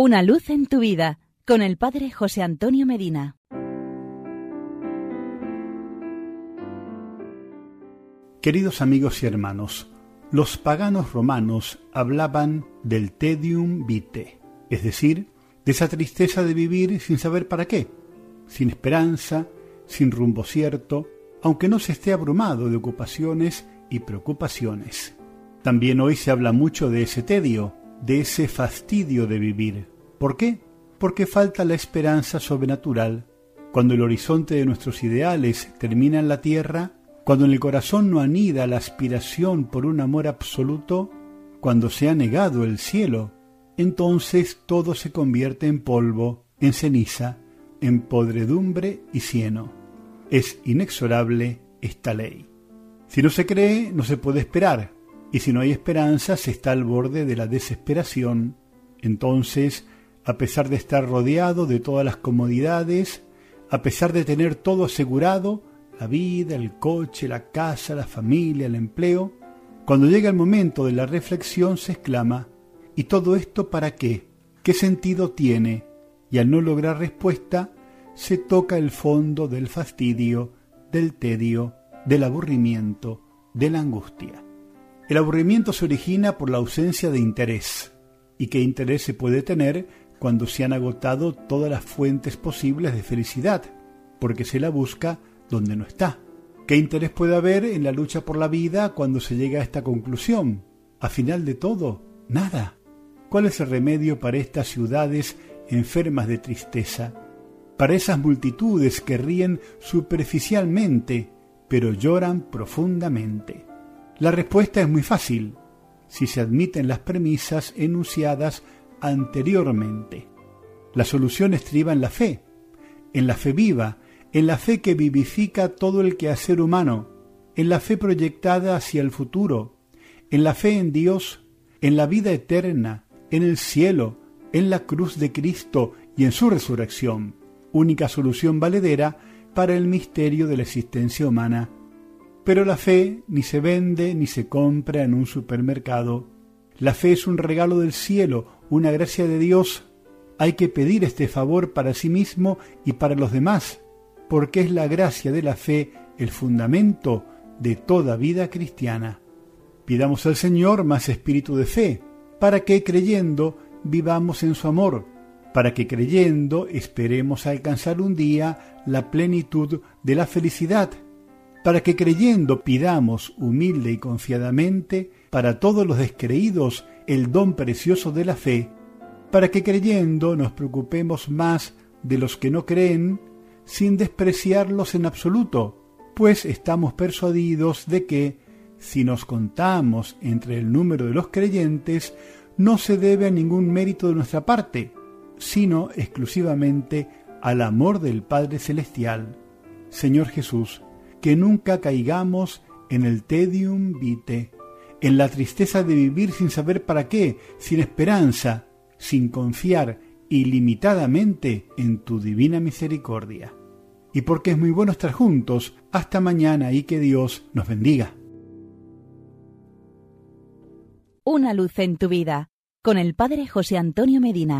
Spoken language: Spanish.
Una luz en tu vida con el Padre José Antonio Medina. Queridos amigos y hermanos, los paganos romanos hablaban del tedium vitae, es decir, de esa tristeza de vivir sin saber para qué, sin esperanza, sin rumbo cierto, aunque no se esté abrumado de ocupaciones y preocupaciones. También hoy se habla mucho de ese tedio, de ese fastidio de vivir. ¿Por qué? Porque falta la esperanza sobrenatural. Cuando el horizonte de nuestros ideales termina en la tierra, cuando en el corazón no anida la aspiración por un amor absoluto, cuando se ha negado el cielo, entonces todo se convierte en polvo, en ceniza, en podredumbre y cieno. Es inexorable esta ley. Si no se cree, no se puede esperar, y si no hay esperanza, se está al borde de la desesperación. Entonces, a pesar de estar rodeado de todas las comodidades, a pesar de tener todo asegurado, la vida, el coche, la casa, la familia, el empleo, cuando llega el momento de la reflexión se exclama, ¿y todo esto para qué? ¿Qué sentido tiene? Y al no lograr respuesta, se toca el fondo del fastidio, del tedio, del aburrimiento, de la angustia. El aburrimiento se origina por la ausencia de interés. ¿Y qué interés se puede tener cuando se han agotado todas las fuentes posibles de felicidad? Porque se la busca donde no está. ¿Qué interés puede haber en la lucha por la vida cuando se llega a esta conclusión? A final de todo, nada. ¿Cuál es el remedio para estas ciudades enfermas de tristeza? Para esas multitudes que ríen superficialmente, pero lloran profundamente. La respuesta es muy fácil, si se admiten las premisas enunciadas anteriormente. La solución estriba en la fe, en la fe viva, en la fe que vivifica todo el quehacer humano, en la fe proyectada hacia el futuro, en la fe en Dios, en la vida eterna, en el cielo, en la cruz de Cristo y en su resurrección, única solución valedera para el misterio de la existencia humana pero la fe ni se vende ni se compra en un supermercado. La fe es un regalo del cielo, una gracia de Dios. Hay que pedir este favor para sí mismo y para los demás, porque es la gracia de la fe el fundamento de toda vida cristiana. Pidamos al Señor más espíritu de fe, para que creyendo vivamos en su amor, para que creyendo esperemos alcanzar un día la plenitud de la felicidad para que creyendo pidamos humilde y confiadamente para todos los descreídos el don precioso de la fe, para que creyendo nos preocupemos más de los que no creen, sin despreciarlos en absoluto, pues estamos persuadidos de que, si nos contamos entre el número de los creyentes, no se debe a ningún mérito de nuestra parte, sino exclusivamente al amor del Padre Celestial. Señor Jesús, que nunca caigamos en el tedium vitae, en la tristeza de vivir sin saber para qué, sin esperanza, sin confiar ilimitadamente en tu divina misericordia. Y porque es muy bueno estar juntos, hasta mañana y que Dios nos bendiga. Una luz en tu vida, con el Padre José Antonio Medina.